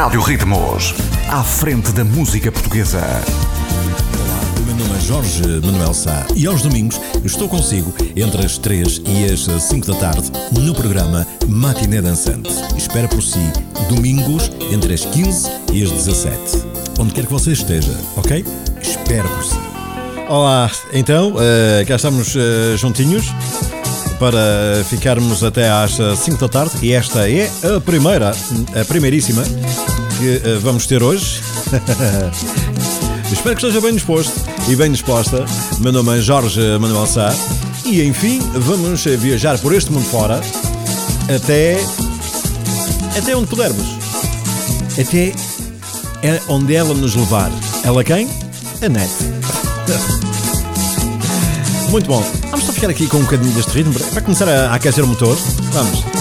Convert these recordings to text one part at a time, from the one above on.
Rádio Ritmos, à frente da música portuguesa. Olá, o meu nome é Jorge Manuel Sá e aos domingos estou consigo entre as 3 e as 5 da tarde no programa Matiné Dançante. Espera por si domingos entre as 15 e as 17. Onde quer que você esteja, ok? Espera por si. Olá, então, uh, cá estamos uh, juntinhos para ficarmos até às 5 da tarde e esta é a primeira, a primeiríssima que uh, vamos ter hoje. Espero que esteja bem disposto e bem disposta. Meu nome é Jorge Manuel Sá e enfim vamos viajar por este mundo fora até até onde pudermos. Até é onde ela nos levar. Ela quem? A net. Muito bom. Ficar aqui com um bocadinho deste ritmo para começar a aquecer o motor. Vamos.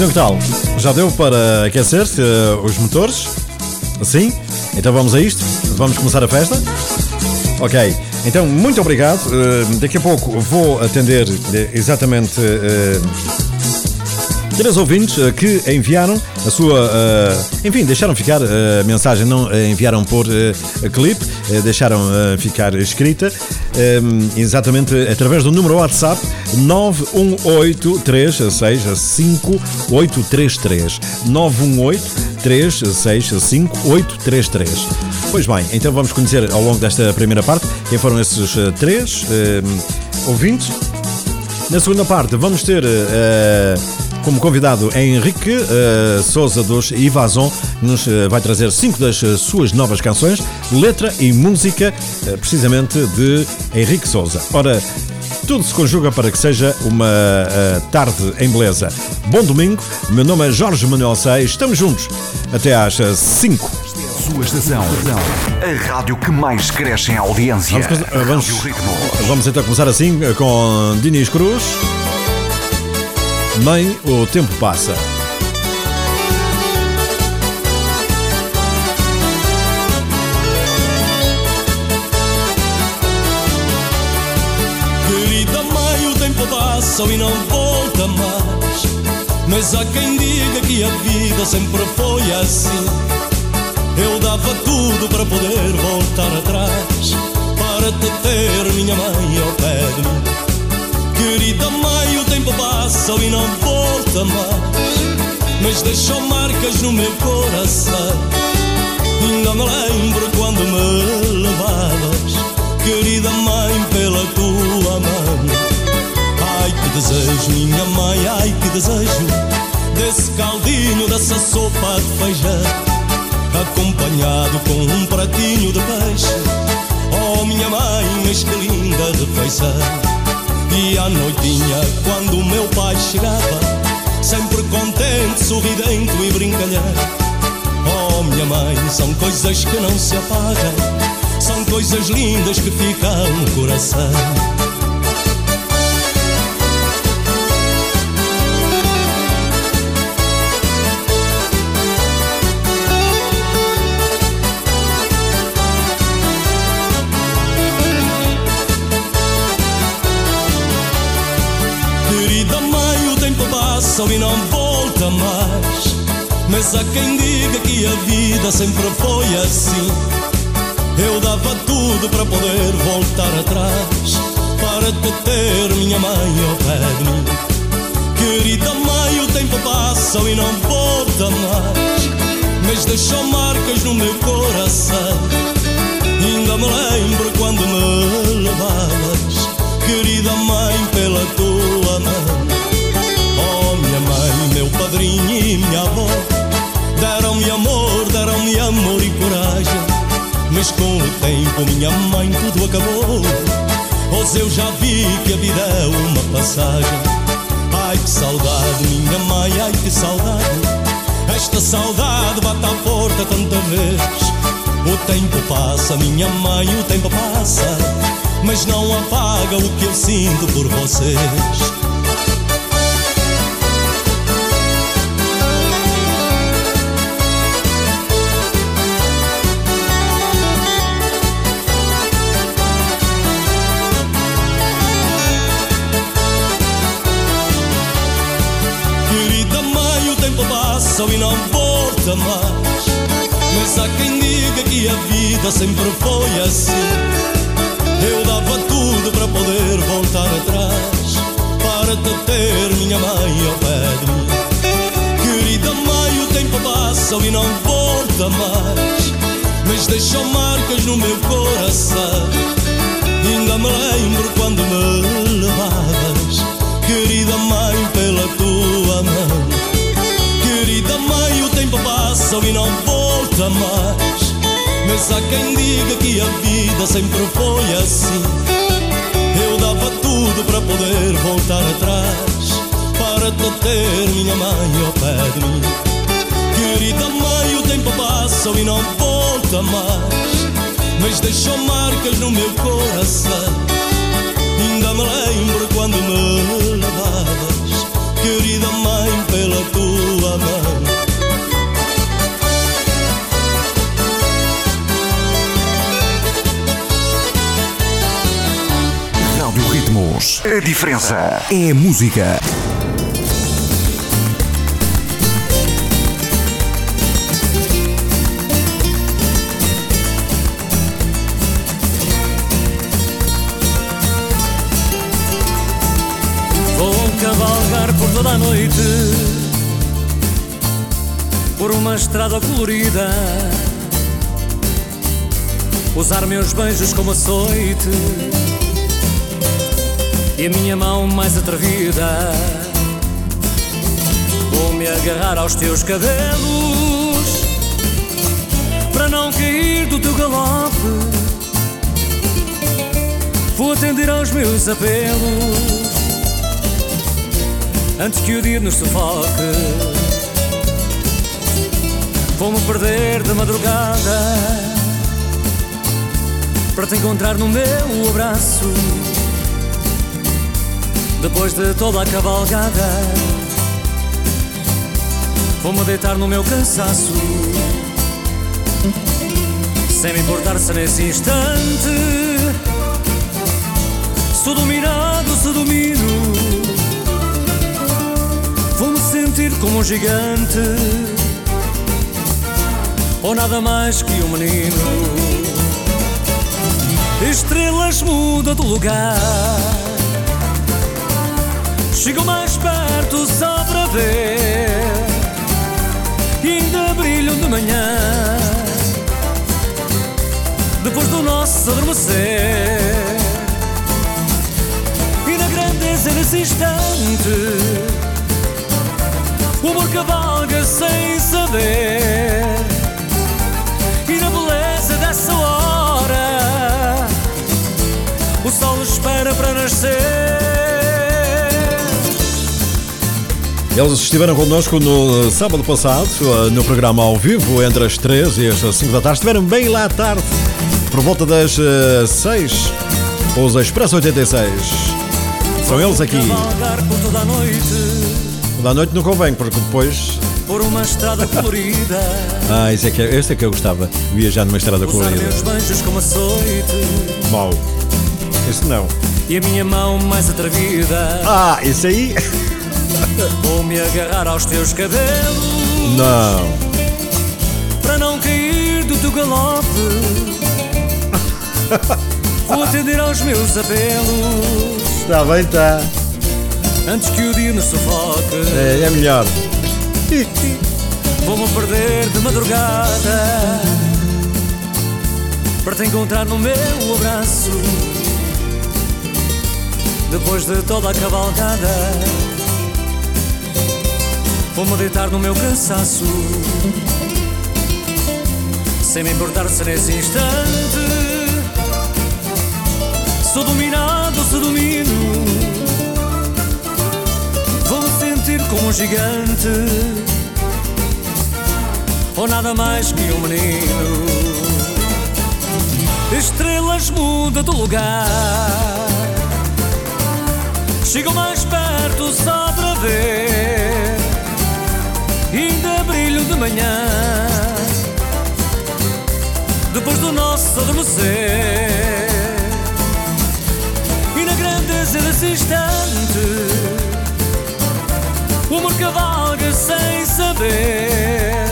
Então que tal? Já deu para aquecer uh, os motores? Assim? Então vamos a isto? Vamos começar a festa? Ok, então muito obrigado. Uh, daqui a pouco vou atender exatamente uh, três ouvintes que enviaram a sua. enfim, deixaram ficar a mensagem, não enviaram por clipe, deixaram ficar escrita exatamente através do número WhatsApp 918365833 918365833 Pois bem, então vamos conhecer ao longo desta primeira parte quem foram esses uh, três uh, ouvintes. Na segunda parte vamos ter uh, como convidado Henrique uh, Souza dos Ivazon, nos uh, vai trazer cinco das uh, suas novas canções, letra e música, precisamente de Henrique Souza. Ora, tudo se conjuga para que seja uma tarde em beleza. Bom domingo, meu nome é Jorge Manuel Sei, estamos juntos até às 5. Sua estação, a rádio que mais cresce em audiência. Vamos, vamos, vamos então começar assim com Diniz Cruz. Mãe, o tempo passa. Querida mãe, o tempo passa e não volta mais. Mas há quem diga que a vida sempre foi assim. Eu dava tudo para poder voltar atrás, para te ter, minha mãe, ao pé de mim. Querida mãe, o tempo passa e não volta mais, mas deixou marcas no meu coração. Ainda me lembro quando me levavas, querida mãe, pela tua mão. Ai que desejo, minha mãe, ai que desejo, desse caldinho, dessa sopa de feijão, acompanhado com um pratinho de peixe. Oh minha mãe, mas que linda de feição. E à noitinha, quando o meu pai chegava, sempre contente, sorridente e brincalhão. Oh, minha mãe, são coisas que não se apagam, são coisas lindas que ficam no coração. E não volta mais. Mas há quem diga que a vida sempre foi assim. Eu dava tudo para poder voltar atrás, para te ter, minha mãe, ao pé de mim. Querida mãe, o tempo passa e não volta mais, mas deixou marcas no meu coração. Ainda me lembro quando me levavas, querida mãe, pela tua mão padrinho e minha avó Deram-me amor, deram-me amor e coragem Mas com o tempo, minha mãe, tudo acabou Pois eu já vi que a vida é uma passagem. Ai que saudade, minha mãe, ai que saudade. Esta saudade bate à porta tanta vez. O tempo passa, minha mãe, o tempo passa, mas não apaga o que eu sinto por vocês. E não volta mais. Mas há quem diga que a vida sempre foi assim. Eu dava tudo para poder voltar atrás, para te ter minha mãe ao pé de mim. Querida mãe, o tempo passa e não volta mais. Mas deixou marcas no meu coração. Ainda me lembro quando me levavas, querida mãe, pela tua mão Mãe, o tempo passa e não volta mais. Mas há quem diga que a vida sempre foi assim. Eu dava tudo para poder voltar atrás, para te ter minha mãe ao pé de mim. Querida mãe, o tempo passa e não volta mais. Mas deixou marcas no meu coração. Ainda me lembro quando me levavas, querida mãe, pela mão. Rádio Ritmos. A diferença é a música. Vou cavalgar por toda a noite Por uma estrada colorida. Usar meus beijos como açoite. E a minha mão mais atrevida. Vou me agarrar aos teus cabelos. Para não cair do teu galope. Vou atender aos meus apelos. Antes que o dia nos sufoque Vou-me perder de madrugada Para te encontrar no meu abraço. Depois de toda a cavalgada Vou-me deitar no meu cansaço. Sem me importar se nesse instante Sou dominado, se domino. Vou-me sentir como um gigante Ou nada mais que um menino. Estrelas mudam de lugar. Chegam mais perto só para ver. E ainda brilham de manhã. Depois do nosso adormecer. E na grandeza desse instante o amor cavalga sem saber espera para nascer Eles estiveram connosco no sábado passado, no programa ao vivo, entre as 3 e as 5 da tarde. Estiveram bem lá à tarde, por volta das 6, os Expresso 86. São eles aqui. Toda a noite Da noite não convém, porque depois. Por uma estrada colorida Ah, esse é que, esse é que eu gostava. Viajar numa estrada Usar colorida. meus beijos como açoite Mau. Esse não. E a minha mão mais atrevida Ah, esse aí? Vou me agarrar aos teus cabelos Não. Para não cair do teu galope Vou atender aos meus apelos Está bem, está. Antes que o dia nos sufoque É, é melhor. Vou-me perder de madrugada Para te encontrar no meu abraço Depois de toda a cavalgada Vou-me deitar no meu cansaço sem me importar se nesse instante sou dominado, se domino. Vou me sentir como um gigante ou nada mais que um menino. Estrelas mudam de lugar, chegam mais perto só para ver. Ainda brilho de manhã, depois do nosso adormecer. E na grandeza desse instante, o amor cavalga sem saber.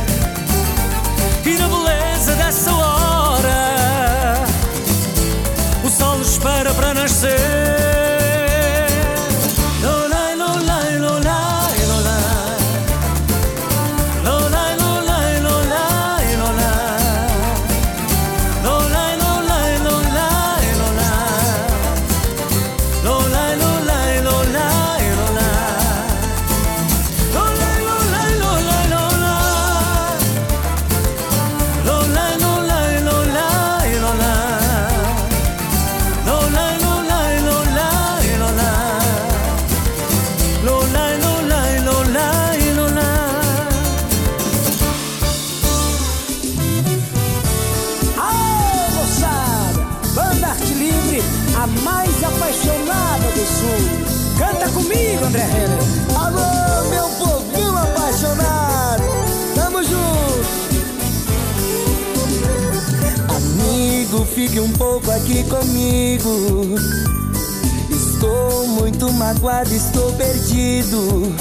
E na beleza dessa hora, o sol espera para nascer. Aqui comigo. Estou muito magoado, estou perdido.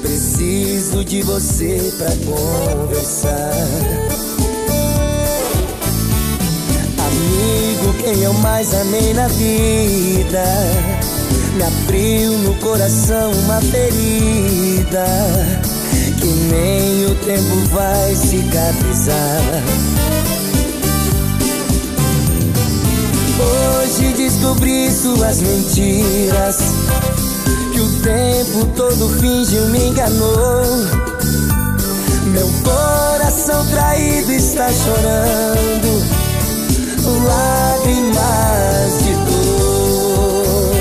Preciso de você pra conversar. Amigo, quem eu mais amei na vida Me abriu no coração uma ferida Que nem o tempo vai cicatrizar Hoje descobri suas mentiras Que o tempo todo fingiu me enganou Meu coração traído está chorando lágrimas de dor.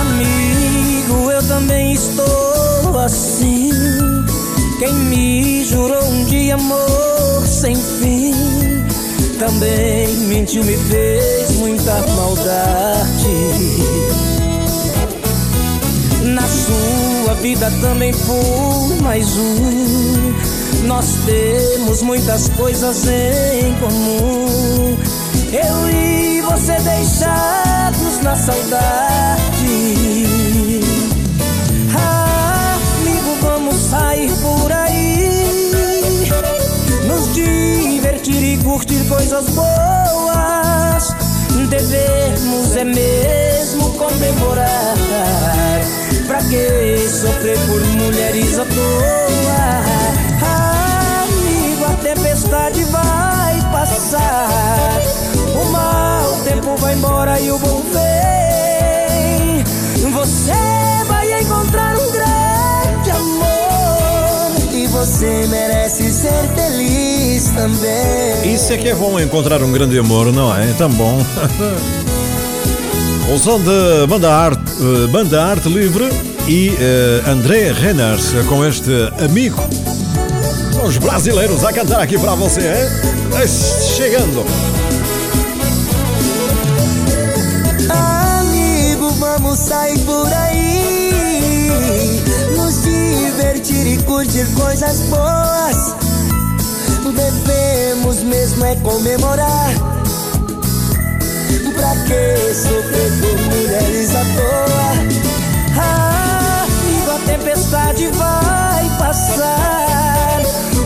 Amigo, eu também estou assim. Quem me jurou um dia amor sem fim, também mentiu, me fez muita maldade. Na sua vida também fui mais um. Nós temos muitas coisas em comum. Eu e você deixados na saudade. Ah, amigo, vamos sair por aí. Nos divertir e curtir coisas boas. Devemos é mesmo comemorar. Pra que sofrer por mulheres à toa? Amigo, a tempestade vai passar. O mau tempo vai embora e o bom vem. Você você merece ser feliz também. Isso é que é bom encontrar um grande amor, não é? É tão bom. o som de Banda Arte, eh, Banda Arte Livre e eh, André Renners com este amigo. Os brasileiros a cantar aqui para você, hein? Eh, Chegando. Amigo, vamos sair por aí. Divertir e curtir coisas boas. Devemos mesmo é comemorar. Pra que sofrer por mulheres à toa? Amigo, a tempestade vai passar.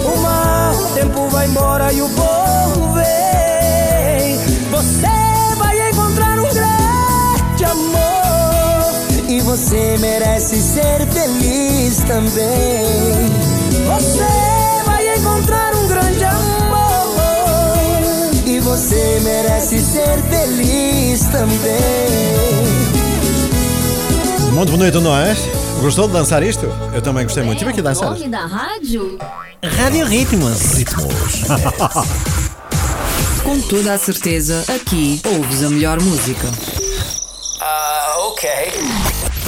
O mau tempo vai embora e o bom vem. Você vai encontrar um grande amor. E você merece ser feliz também. Você vai encontrar um grande amor. E você merece ser feliz também. Muito bonito, não é? Gostou de dançar isto? Eu também gostei muito. Estive aqui a dançar. Nome da rádio? Rádio Ritmos. Com toda a certeza, aqui ouves a melhor música.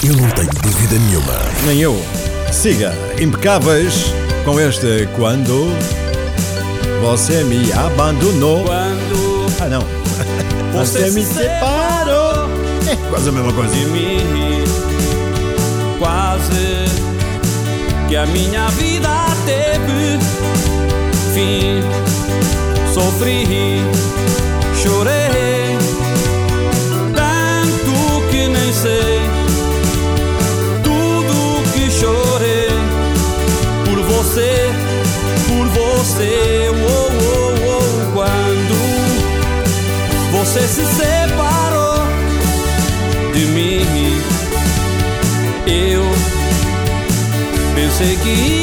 Eu não tenho dúvida nenhuma. Nem eu. Siga, impecáveis com este Quando Você Me Abandonou. Quando Ah, não. Você Você me se separou. É quase a mesma coisa. de mim, quase que a minha vida teve fim. Sofri, chorei, você. Oh, oh, oh, quando você se separou de mim. Eu pensei que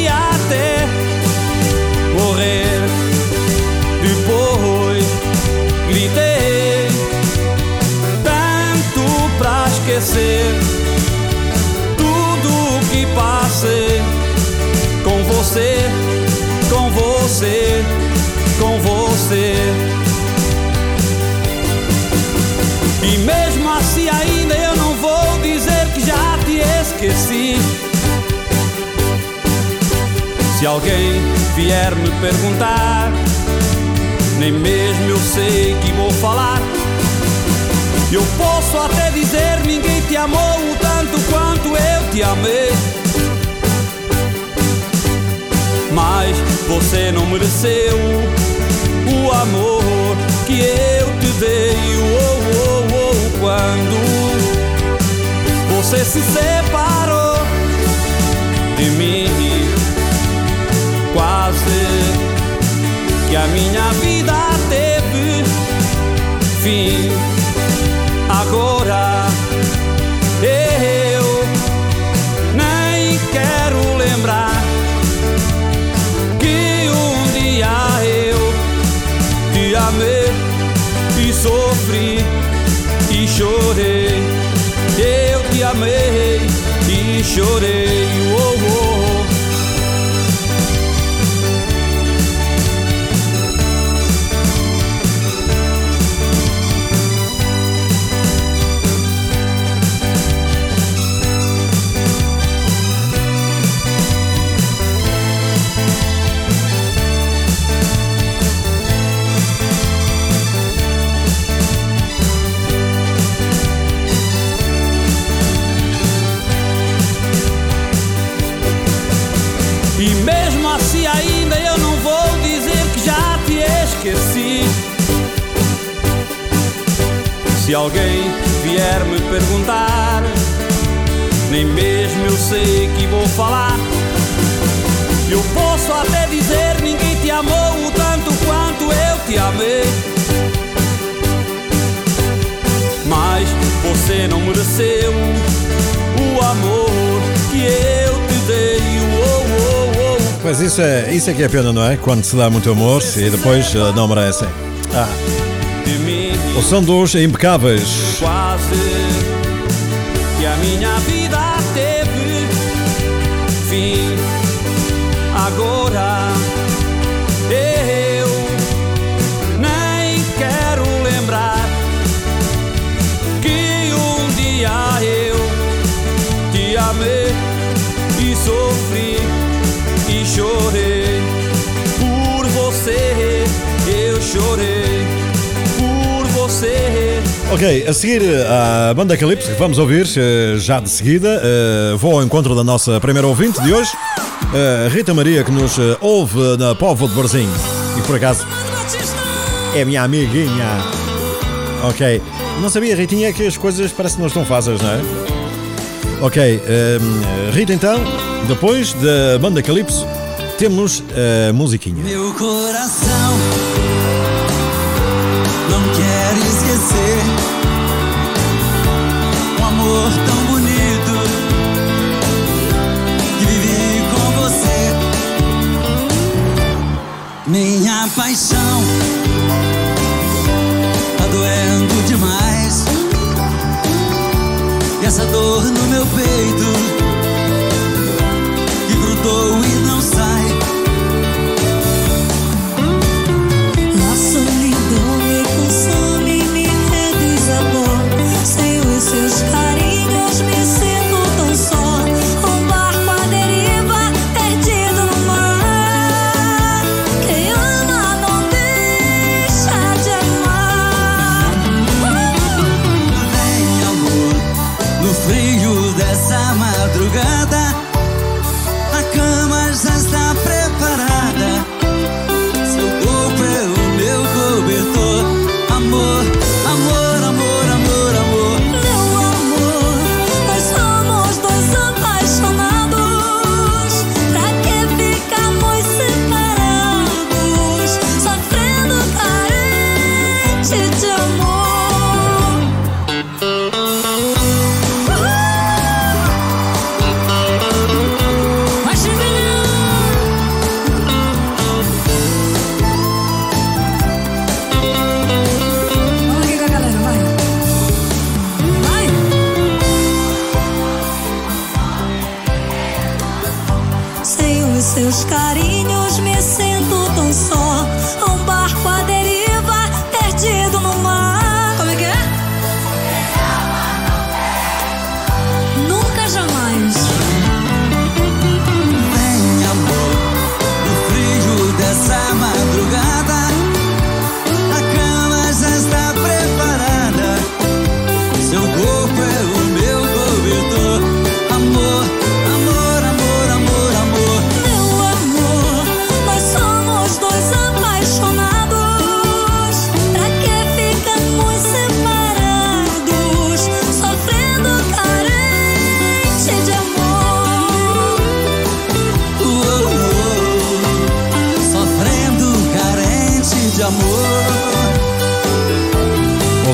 você. E mesmo assim ainda eu não vou dizer que já te esqueci. Se alguém vier me perguntar, nem mesmo eu sei que vou falar. Eu posso até dizer ninguém te amou tanto quanto eu te amei. Mas você não mereceu o amor que eu te dei. Oh, oh, oh, quando você se separou de mim, quase que a minha vida teve fim. Chorei. Eu te amei e chorei. Se alguém vier me perguntar, nem mesmo eu sei que vou falar. Eu posso até dizer ninguém te amou o tanto quanto eu te amei. Mas você não mereceu o amor que eu te dei. Oh, oh, oh. Mas isso é, isso é que é pena, não é? Quando se dá muito amor e depois eh, não merecem. Ah, de mim. o som dos impecáveis. Quase que a minha vida teve fim. Agora eu nem quero lembrar que um dia eu te amei e sofri e chorei por você. Eu chorei. Ok, a seguir a banda Calypso, que vamos ouvir eh, já de seguida. eh, Vou ao encontro da nossa primeira ouvinte de hoje, eh, Rita Maria, que nos eh, ouve na Povo de Barzinho. E por acaso é minha amiguinha. Ok, não sabia, Ritinha, que as coisas parece que não estão fáceis, não é? Ok, eh, Rita, então, depois da banda Calypso, temos a musiquinha. Meu coração esquecer um amor tão bonito que vivi com você. Minha paixão tá doendo demais. E essa dor no meu peito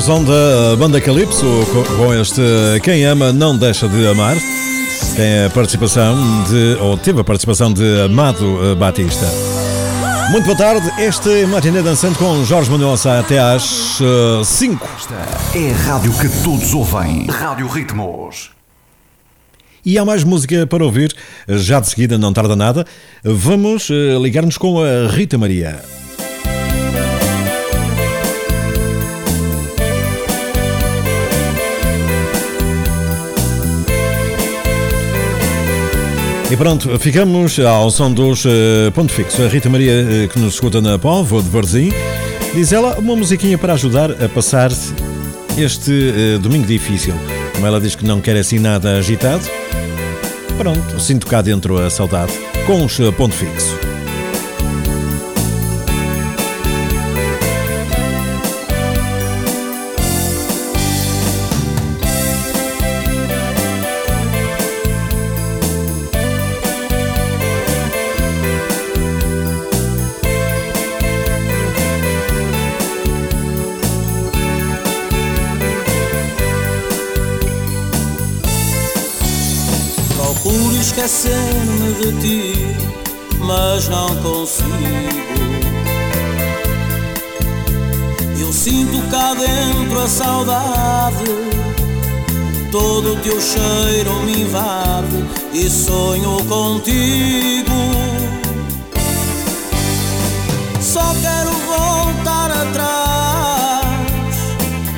som da banda Calypso com este Quem Ama Não Deixa de Amar. Tem a participação de, ou teve a participação de Amado eh, Batista. Muito boa tarde, este é Matiné Dançante com Jorge Manuel Sá até às 5. É a rádio que todos ouvem. Rádio Ritmos. E há mais música para ouvir, já de seguida, não tarda nada. Vamos eh, ligar-nos com a Rita Maria. E pronto, ficamos ao som dos uh, Ponto Fixo. A Rita Maria, uh, que nos escuta na Póvoa de Varzim, diz ela uma musiquinha para ajudar a passar este uh, domingo difícil. Como ela diz que não quer assim nada agitado, pronto, sinto cá dentro a saudade com os Ponto Fixo. Teu cheiro me invade e sonho contigo. Só quero voltar atrás,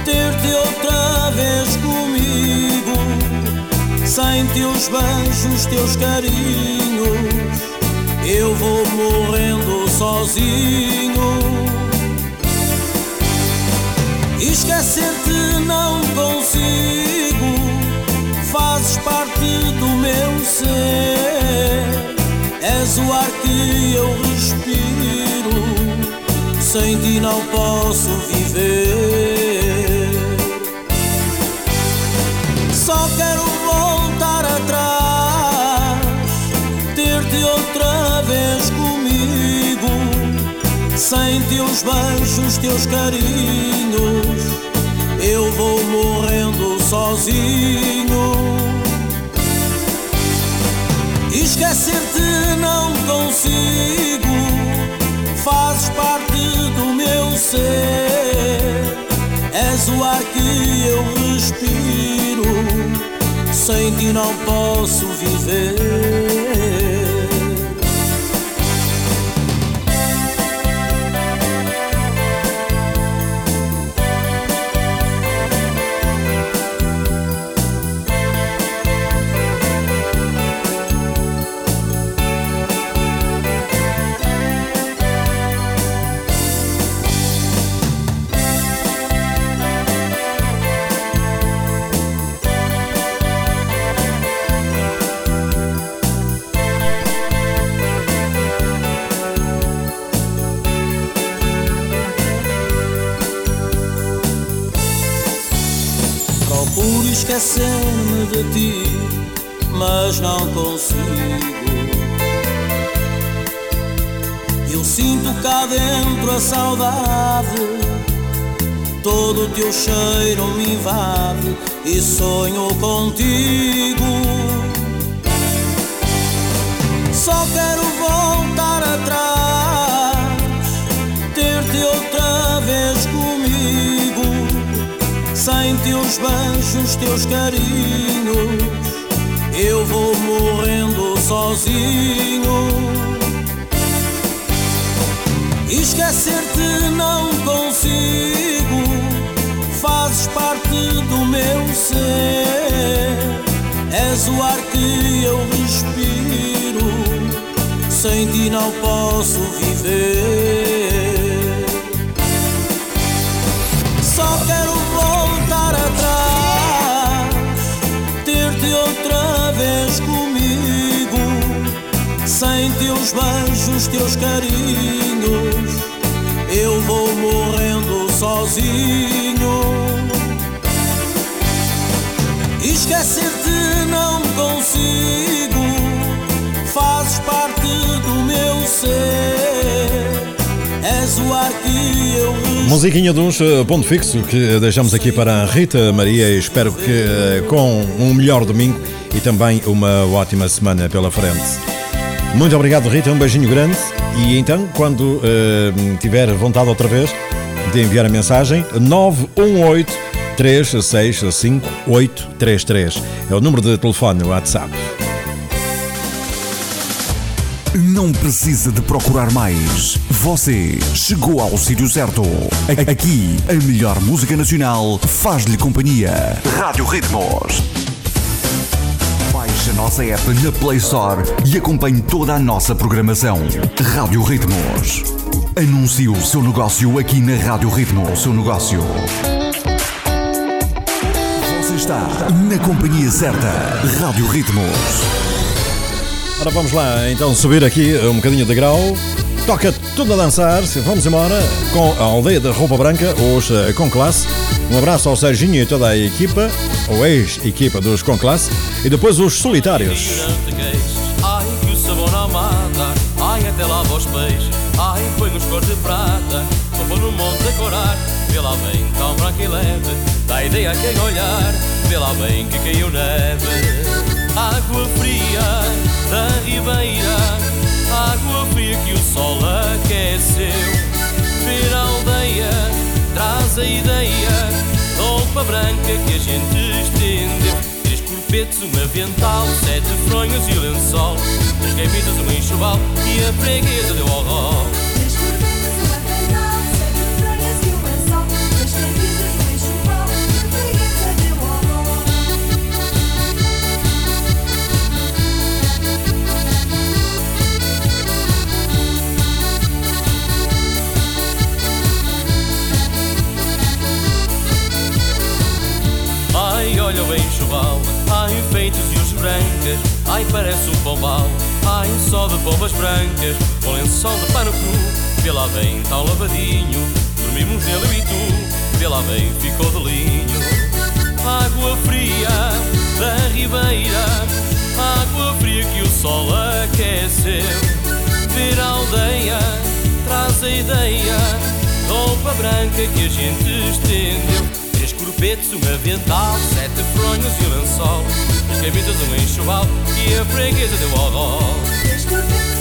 ter-te outra vez comigo sem teus beijos, teus carinhos, eu vou morrendo sozinho. Esquecer-te não consigo, fazes parte do meu ser. És o ar que eu respiro, sem ti não posso viver. Só quero voltar atrás, ter-te outra vez comigo, sem teus beijos, teus carinhos, eu vou morrendo sozinho. Esquecer-te não consigo, fazes parte do meu ser. És o ar que eu respiro, sem ti não posso viver. Sinto cá dentro a saudade, todo o teu cheiro me invade e sonho contigo. Só quero voltar atrás, ter-te outra vez comigo sem teus beijos, teus carinhos, eu vou morrendo sozinho. Esquecer-te não consigo, fazes parte do meu ser. És o ar que eu respiro, sem ti não posso viver. Só quero sem teus beijos, teus carinhos, eu vou morrendo sozinho. Esquecer-te não consigo, fazes parte do meu ser. És suar que eu Musiquinha de uns uh, ponto fixo que deixamos aqui para a Rita Maria e espero que uh, com um melhor domingo e também uma ótima semana pela frente. Muito obrigado, Rita. Um beijinho grande. E então, quando uh, tiver vontade outra vez de enviar a mensagem, 918 365 833 é o número de telefone WhatsApp. Não precisa de procurar mais. Você chegou ao sítio certo. Aqui, a melhor música nacional faz-lhe companhia. Rádio Ritmos. Baixe a nossa app na Play Store e acompanhe toda a nossa programação. Rádio Ritmos. Anuncie o seu negócio aqui na Rádio Ritmo. O seu negócio. Você está na companhia certa. Rádio Ritmos. Ora, vamos lá então subir aqui um bocadinho de grau. Toca tudo a dançar. Vamos embora com a aldeia da Roupa Branca, hoje com classe. Um abraço ao Serginho e toda a equipa, ou ex-equipa dos com classe, e depois os solitários. Ai, que o sabor não mata, ai, até lava os peixes, ai, põe nos cor de prata, vou no monte decorar, vê lá bem, tão branco e leve, dá ideia a quem olhar, vê lá bem que caiu neve. Água fria da ribeira, água fria que o sol aqueceu. Ver a aldeia, traz a ideia, roupa branca que a gente estendeu. Três corpetes, um avental, sete fronhos e o lençol. Três camisas, um enxoval e a freguesa deu ao rol. Olha o enxoval Ai, feitos e os brancas Ai, parece um pombal Ai, só de pombas brancas Com lençol de pano cru Vê bem, tão lavadinho Dormimos nele e tu. Vê bem, ficou de linho. Água fria da ribeira Água fria que o sol aqueceu. Ver a aldeia Traz a ideia Roupa branca que a gente estendeu corpetes, um avental, sete fronhos e um lençol, as camisas, um enxoval e a freguesa deu ao rol.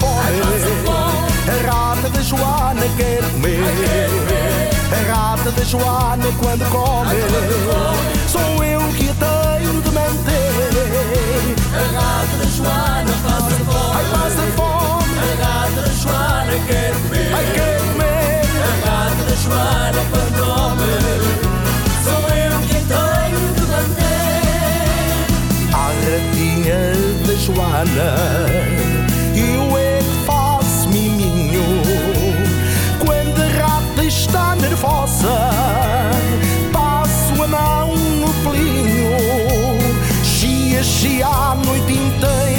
Fome. A rata de Joana quer comer. A rata de Joana quando come. Sou eu que a tenho de manter. A rata de Joana passa fome. Ai, passa fome. A rata de Joana quer comer. Ai, quer comer. A rata de Joana quando come. Sou eu que a tenho de manter. A ratinha de Joana, nervosa, passo a mão no pelinho. Chia, chia a noite inteira,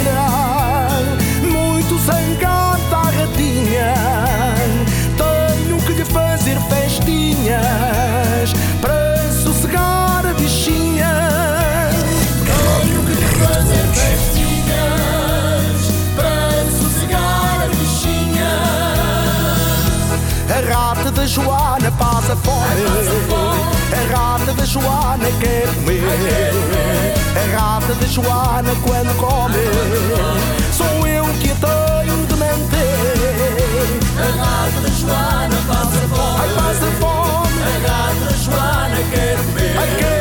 Joana quer comer. A rata da Joana quando come. Sou eu que a tenho de manter. A rata da Joana passa fome. Ai, passa fome. A rata da Joana quer comer.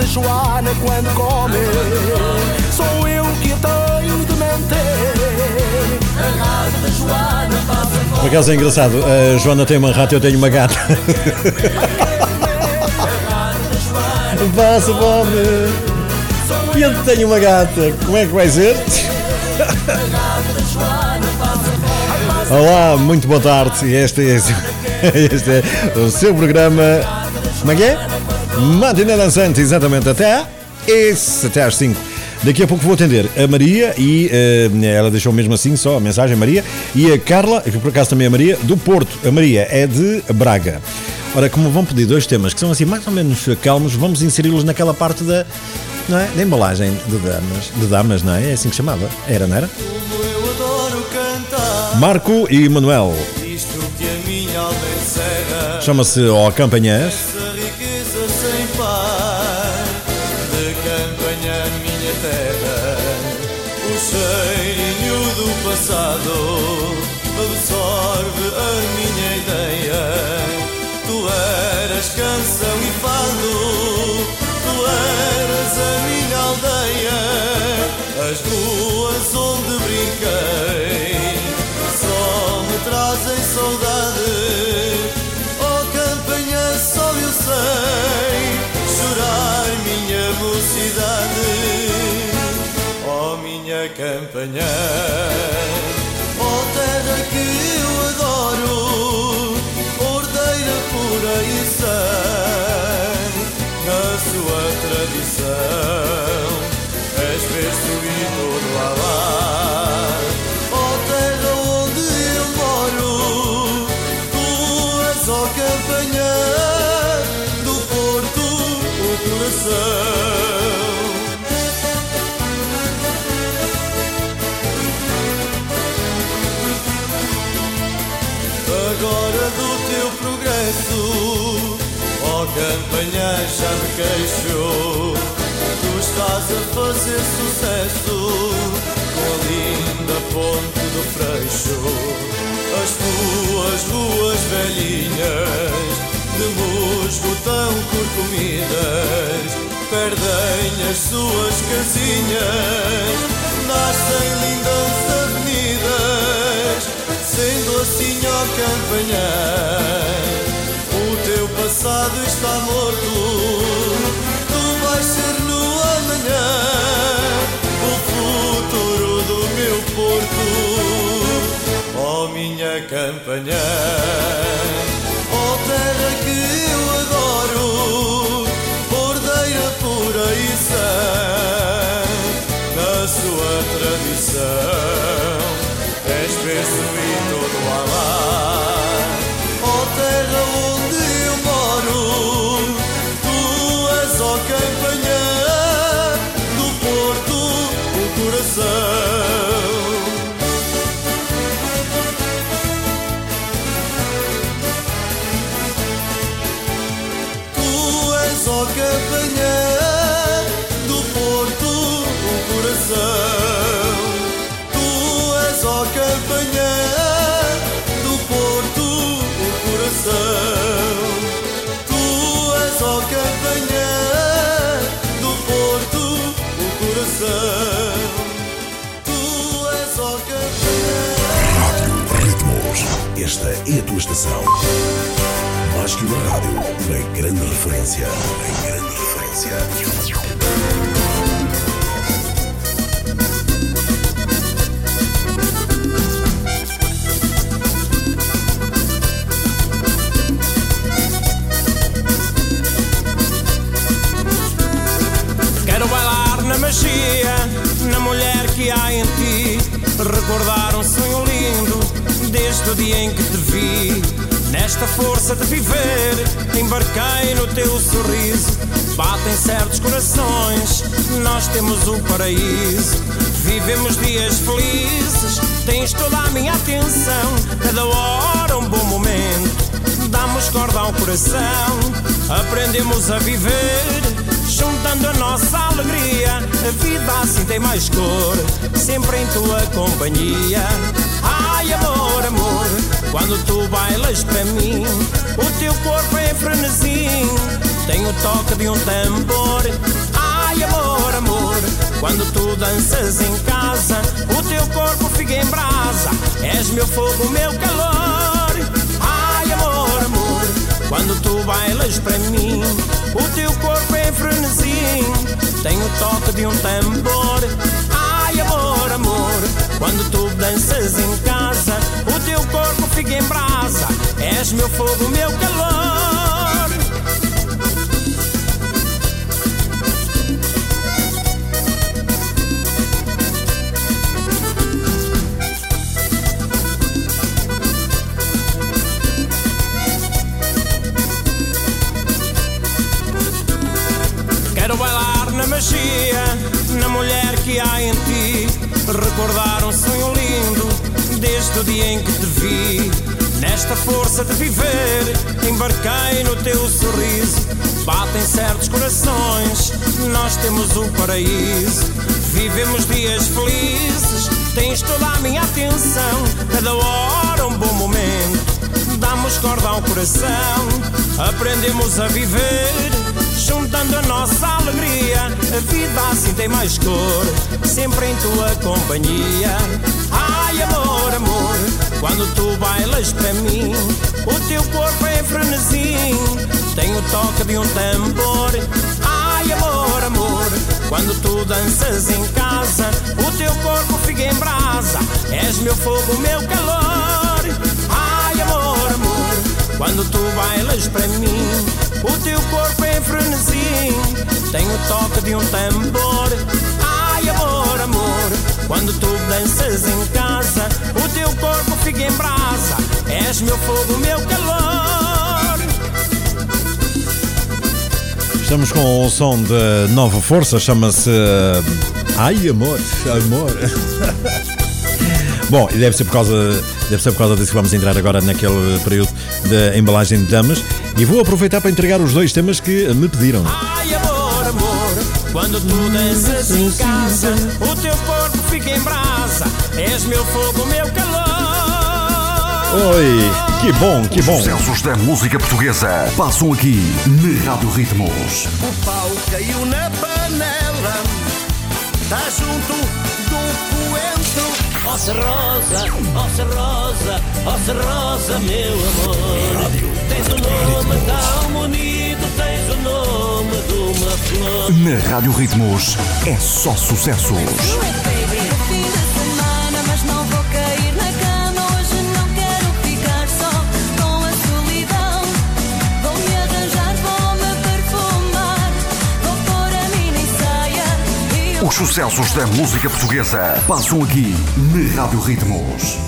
Da Joana quando come. Sou eu que tenho de manter. A rata da Joana passa. Por acaso é engraçado, a Joana tem uma rata, eu tenho uma gata. Passa fome. E eu tenho uma gata, como é que vai ser? Olá, muito boa tarde. Este é, este é o seu programa. Como é que é? Matina Dançante, exatamente até, esse, até às 5. Daqui a pouco vou atender a Maria e eh, ela deixou mesmo assim só a mensagem, Maria, e a Carla, que por acaso também é Maria, do Porto. A Maria é de Braga. Ora, como vão pedir dois temas que são assim mais ou menos calmos, vamos inseri-los naquela parte da, não é? da embalagem de damas, de damas, não é? É assim que chamava? Era, não era? Eu adoro cantar Marco e Manuel. Chama-se Ó Campanhãs. As ruas onde brinquei só me trazem saudade. Oh campanha, só eu sei chorar minha mocidade. Oh minha campanha, Agora do teu progresso, ó campanha já me queixo. Tu estás a fazer sucesso com a linda ponte do Freixo. As tuas ruas velhinhas de musgo tão corcomidas perdem as suas casinhas, nascem lindas avenidas, sendo assim, ó campanhar. o teu passado está morto, tu vais ser no amanhã, o futuro do meu porto, ó minha campanha. Tradição, és Esta é a tua estação. Mais que uma rádio, uma grande referência. Uma grande referência. Quero bailar na magia, na mulher que há em ti. Recordar um sonho desde o dia em que te vi. Nesta força de viver, embarquei no teu sorriso. Batem certos corações, nós temos o paraíso. Vivemos dias felizes, tens toda a minha atenção. Cada hora um bom momento damos corda ao coração, aprendemos a viver, juntando a nossa alegria. A vida assim tem mais cor, sempre em tua companhia. Quando tu bailas para mim, o teu corpo é em frenesi, tem o toque de um tambor. Ai, amor, amor, quando tu danças em casa, o teu corpo fica em brasa, és meu fogo, meu calor. Ai, amor, amor, quando tu bailas para mim, o teu corpo é em frenesi, tem o toque de um tambor. Ai, amor, amor, quando tu danças em casa, em brasa, és meu fogo, meu calor. Quero bailar na magia, na mulher que há em ti. Recordar um sonho lindo, desde o dia em que te vi. Nesta força de viver, embarquei no teu sorriso. Batem certos corações, nós temos o paraíso. Vivemos dias felizes, tens toda a minha atenção. Cada hora um bom momento damos corda ao coração, aprendemos a viver, juntando a nossa alegria. A vida assim tem mais cor, sempre em tua companhia. Ai, amor, amor, quando tu bailas para mim, o teu corpo é em frenesi, tem o toque de um tambor. Ai, amor, amor, quando tu danças em casa, o teu corpo fica em brasa, és meu fogo, meu calor. Ai, amor, amor, quando tu bailas para mim, o teu corpo é frenesi, tem o toque de um tambor. Ai, amor, amor, quando tu danças em casa, o teu corpo fica em brasa, és meu fogo, meu calor. Estamos com o som de Nova Força, chama-se eh, Ai Amor, Amor. Bom, e deve ser por causa deve ser por causa disso que vamos entrar agora naquele período de embalagem de damas e vou aproveitar para entregar os dois temas que me pediram. Ai, amor, amor, quando tu danças em casa, o teu corpo fica em brasa, és meu fogo, meu calor. Oi, que bom, que bom. Os sucessos da música portuguesa passam aqui na Rádio Ritmos. O pau caiu na panela, tá junto do oh, Rosa, oh, Rosa, oh, Rosa, meu amor. Tens um nome tão bonito, tens o nome de uma flor. Na Rádio Ritmos é só sucessos. Os sucessos da música portuguesa passam aqui na Rádio Ritmos.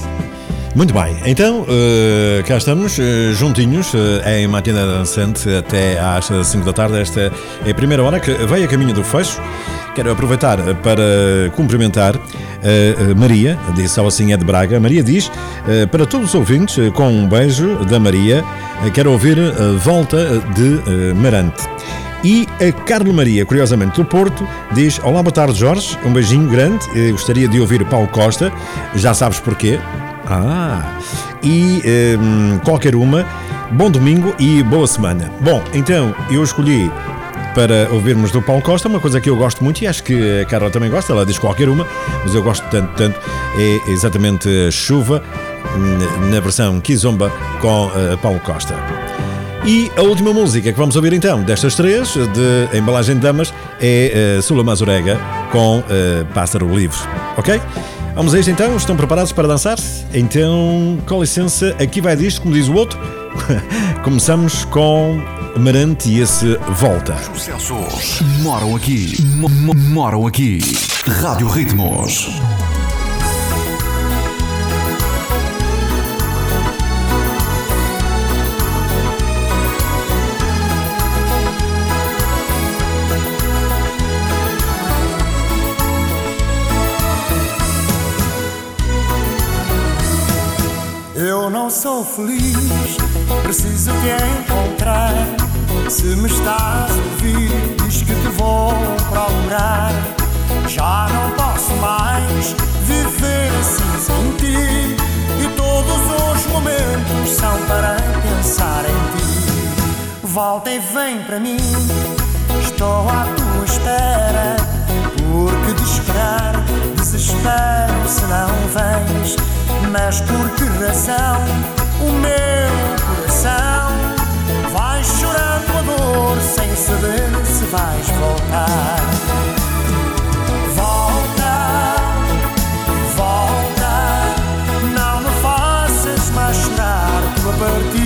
Muito bem, então eh, cá estamos eh, juntinhos eh, em Matina Dançante até às 5 da tarde. Esta é a primeira hora que veio a caminho do fecho. Quero aproveitar para cumprimentar eh, Maria, ao assim é de Braga. Maria diz eh, para todos os ouvintes, com um beijo da Maria, quero ouvir volta de Marante. E a Carla Maria, curiosamente do Porto, diz: Olá, boa tarde, Jorge. Um beijinho grande. Eh, Gostaria de ouvir Paulo Costa. Já sabes porquê. Ah, e hum, qualquer uma. Bom domingo e boa semana. Bom, então eu escolhi para ouvirmos do Paulo Costa uma coisa que eu gosto muito e acho que a Carla também gosta. Ela diz qualquer uma, mas eu gosto tanto, tanto. É exatamente Chuva hum, na versão Kizomba com eh, Paulo Costa. E a última música que vamos ouvir então, destas três, de embalagem de damas, é uh, Sula Mazurega com uh, Pássaro Livre. Ok? Vamos a isto então? Estão preparados para dançar? Então, com licença, aqui vai disto, como diz o outro. Começamos com Marante e esse Volta. Sucessos moram aqui. Mo- mo- moram aqui. Rádio Ritmos. Sou feliz, preciso te encontrar. Se me estás a ouvir, diz que te vou procurar. Já não posso mais viver assim sem ti. E todos os momentos são para pensar em ti. Volta e vem para mim, estou à tua espera. Porque de esperar, desespero se não vens. Mas por que razão o meu coração vai chorando a dor sem saber se vais voltar? Volta, volta, não me faças mais chorar tua partida.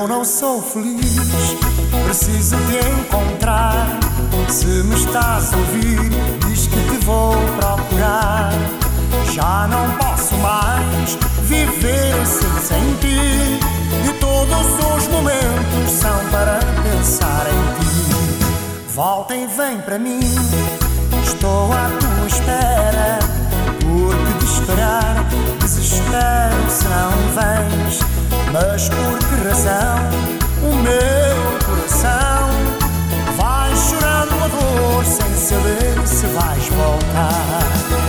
Eu não sou feliz, preciso te encontrar. Se me estás a ouvir, diz que te vou procurar. Já não posso mais viver sem ti. E todos os momentos são para pensar em ti. Volta e vem para mim, estou à tua espera. Porque de esperar, desespero se não vens. Mas por que razão o meu coração vai chorando a dor sem saber se vais voltar?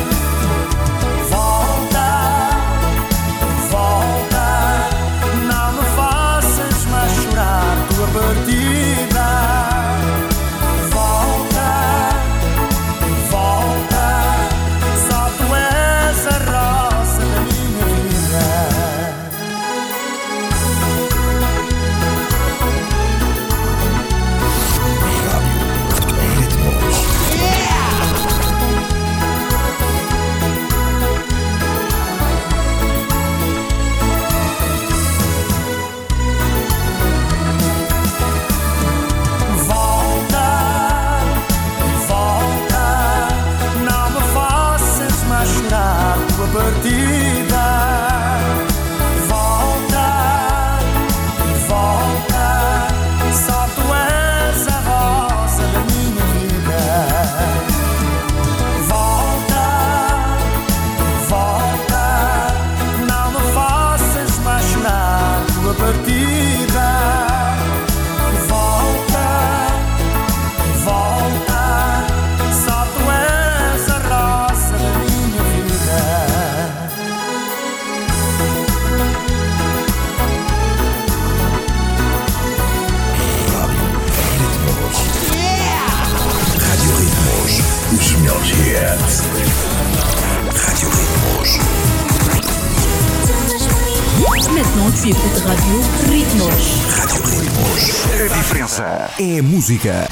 Rádio Ritmos. Rádio Ritmos. A diferença é música.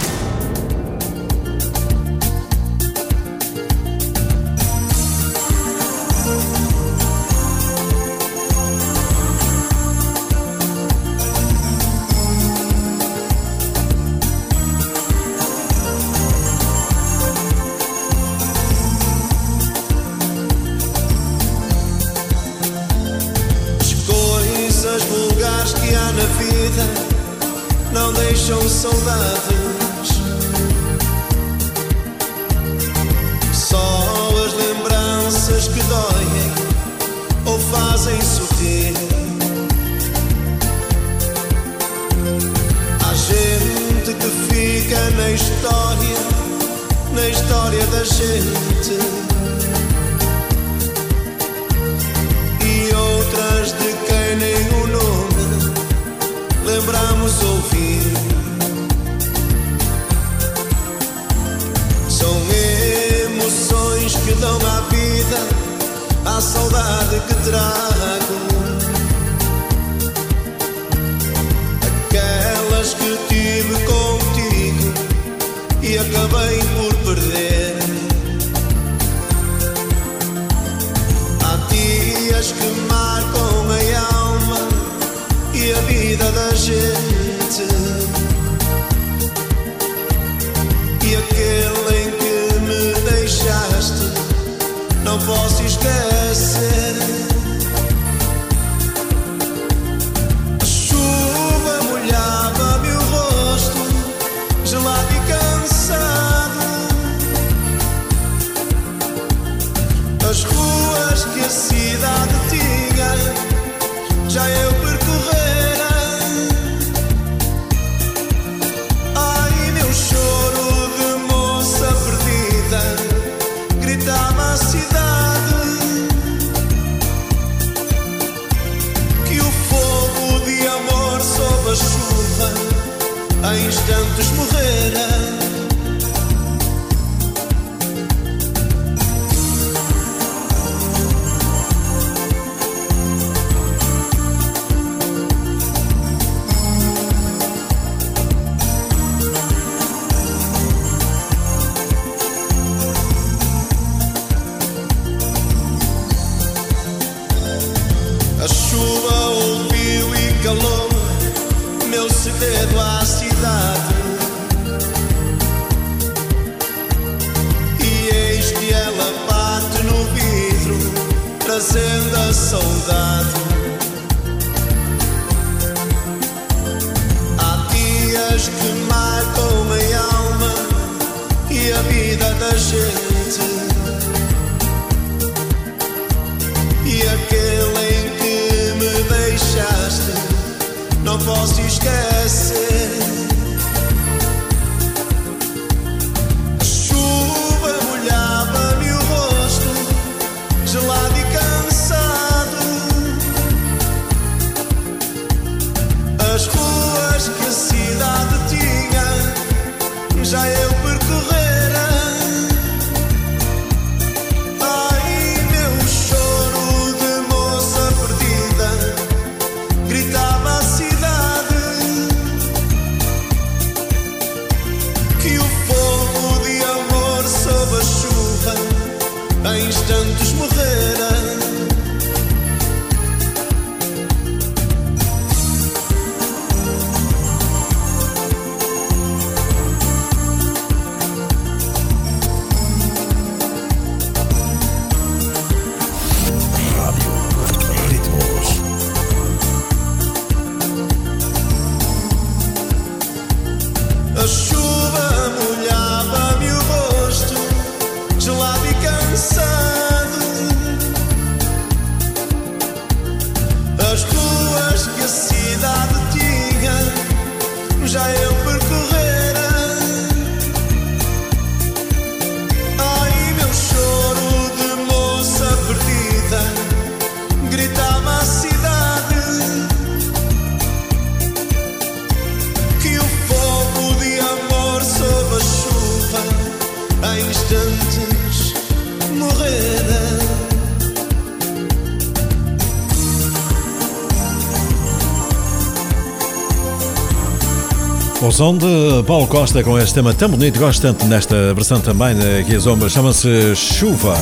Som de Paulo Costa com este tema tão bonito, gosto tanto nesta versão também da Guia chama-se Chuva.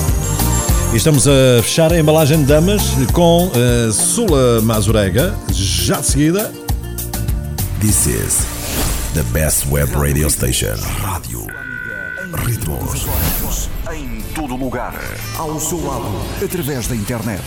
E estamos a fechar a embalagem de damas com a Sula Mazurega, já de seguida. This is the best web radio station. Rádio Ritmos. Em todo lugar, ao seu lado, através da internet.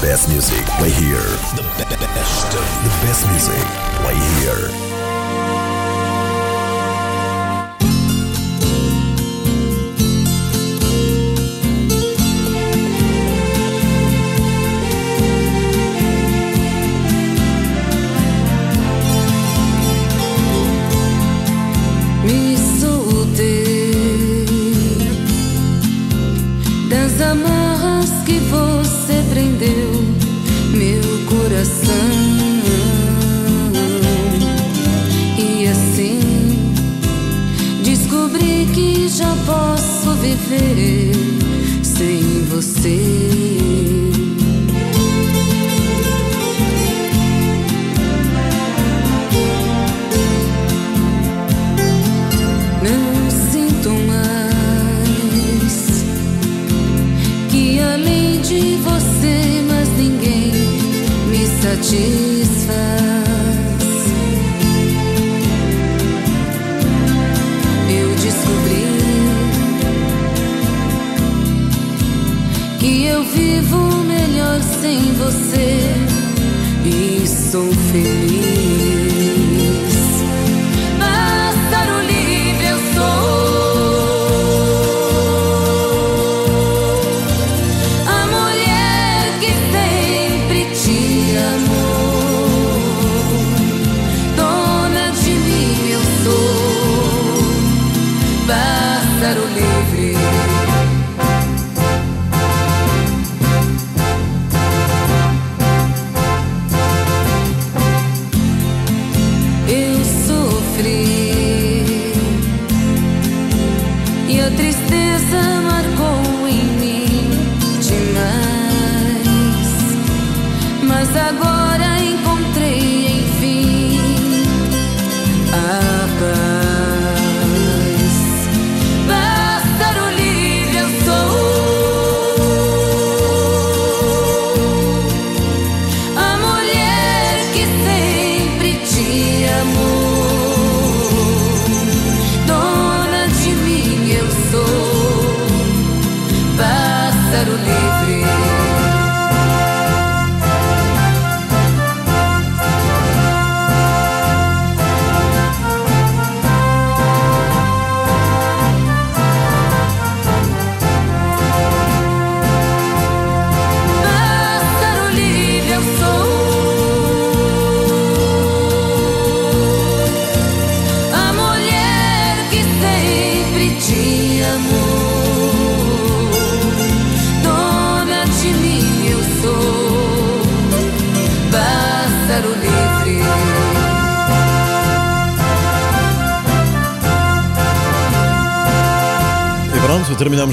Best music play here. The best. The best music play here.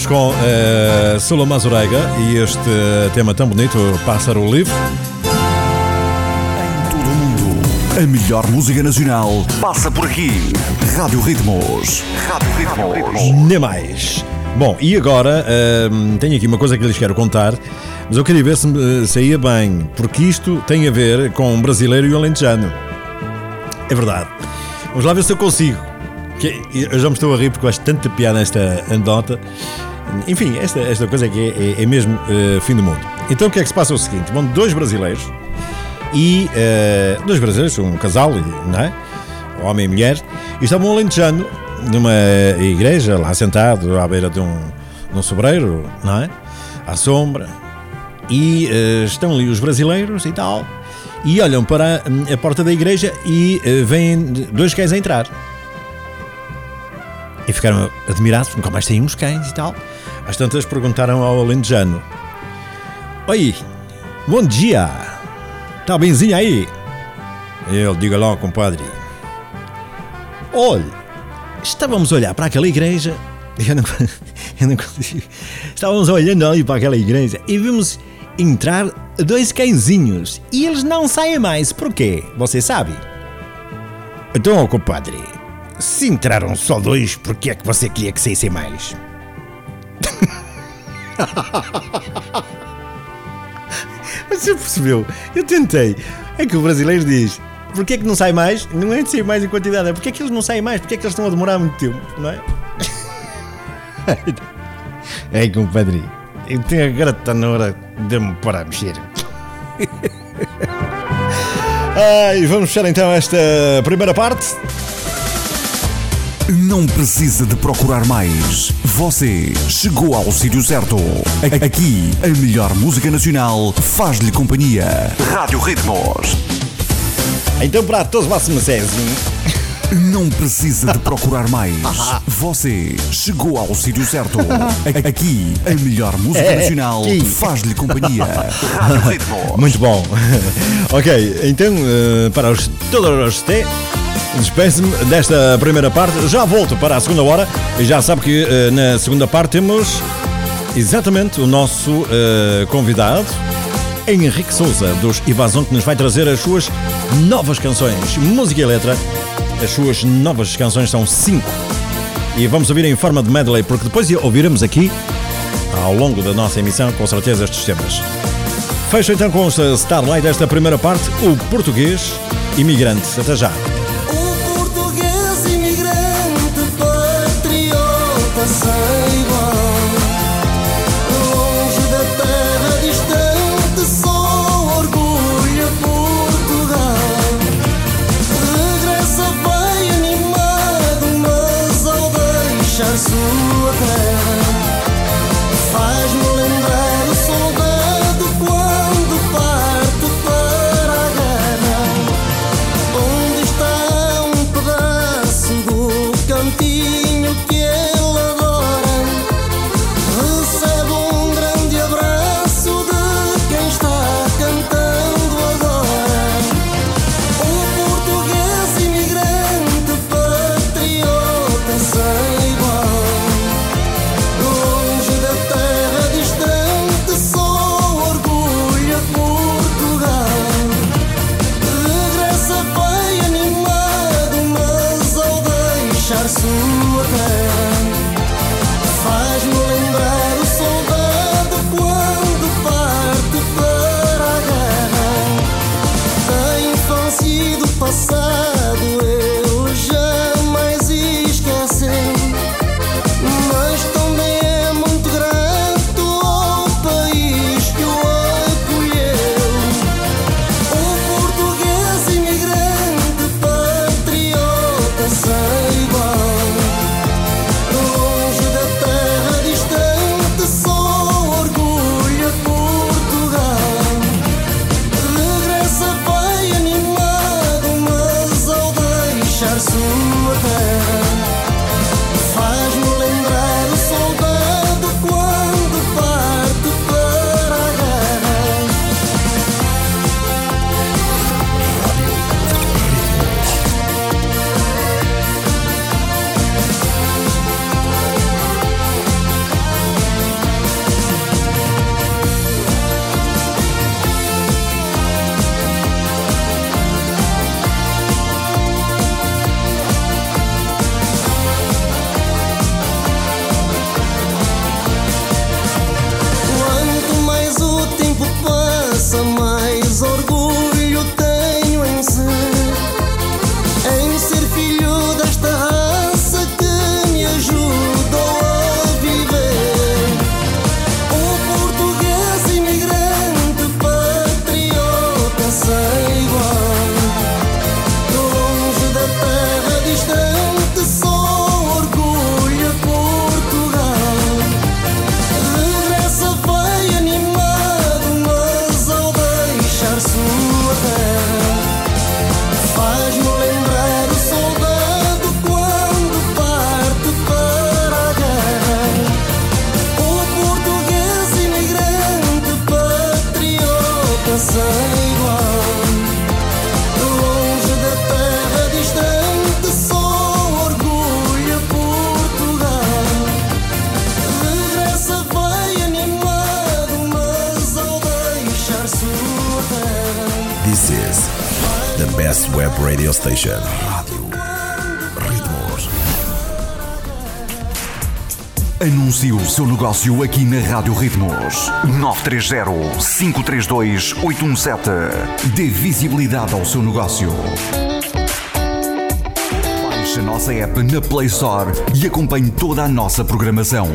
Com uh, Sula Mazurega e este eh, tema tão bonito, Pássaro Livre. Todo mundo. A melhor música nacional passa por aqui. Rádio Ritmos. Rádio Ritmos. Nem mais. Bom, e agora hum, tenho aqui uma coisa que lhes quero contar, mas eu queria ver se saía bem, porque isto tem a ver com um brasileiro e um alentejano. É verdade. Vamos lá ver se eu consigo. Que eu já me estou a rir porque eu acho tanta piada esta anedota. Enfim, esta, esta coisa que é, é- é mesmo eh, fim do mundo. Então o que é que se passa é o seguinte: vão dois brasileiros e eh, dois brasileiros, um casal, não é? Homem e mulher, e estavam alentejando numa igreja, lá sentado à beira de um, de um sobreiro, não é? À sombra. E eh, estão ali os brasileiros e tal, e olham para hum, a porta da igreja e eh, vêm dois cães a entrar. Ficaram admirados, nunca mais têm uns cães e tal. Às tantas perguntaram ao alentejano: Oi, bom dia, está benzinho aí? Ele, diga lá, compadre. Olha, estávamos a olhar para aquela igreja. Eu não, eu não consigo. Estávamos olhando ali para aquela igreja e vimos entrar dois cãezinhos e eles não saem mais. Por quê? Você sabe? Então, compadre, se entraram só dois, por que é que você queria que saíssem mais? Você percebeu? Eu tentei. É que o brasileiro diz: porquê é que não sai mais? Não é de sair mais em quantidade, é porque é que eles não saem mais? Porque é que eles estão a demorar muito tempo, não é? É, compadre, eu tenho agora está na hora de me parar a mexer. Ai, vamos fechar então esta primeira parte. Não precisa de procurar mais. Você chegou ao sítio certo. Aqui, a melhor música nacional faz-lhe companhia. Rádio Ritmos. Então, para todos vocês, Não precisa de procurar mais. Você chegou ao sítio certo. Aqui, a melhor música É, nacional faz-lhe companhia. Rádio Ritmos. Muito bom. ok, então, eh, para os, todos os T, despeço-me desta primeira parte. Já volto para a segunda hora e já sabe que eh, na segunda parte temos exatamente o nosso eh, convidado, Henrique Souza, dos Ivazon, que nos vai trazer as suas novas canções, música e letra. As suas novas canções são cinco. E vamos ouvir em forma de medley, porque depois ouviremos aqui, ao longo da nossa emissão, com certeza, estes temas. Fecho então com esta Starlight, esta primeira parte, o português imigrante. Até já. Negócio aqui na Rádio Ritmos. 930-532-817. Dê visibilidade ao seu negócio. Baixe a nossa app na Play Store e acompanhe toda a nossa programação.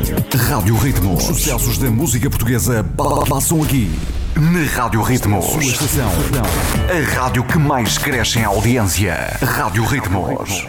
Rádio Ritmos. Os sucessos da música portuguesa pa- passam aqui. Na Rádio Ritmos. Sua estação. A rádio que mais cresce em audiência. Rádio Ritmos.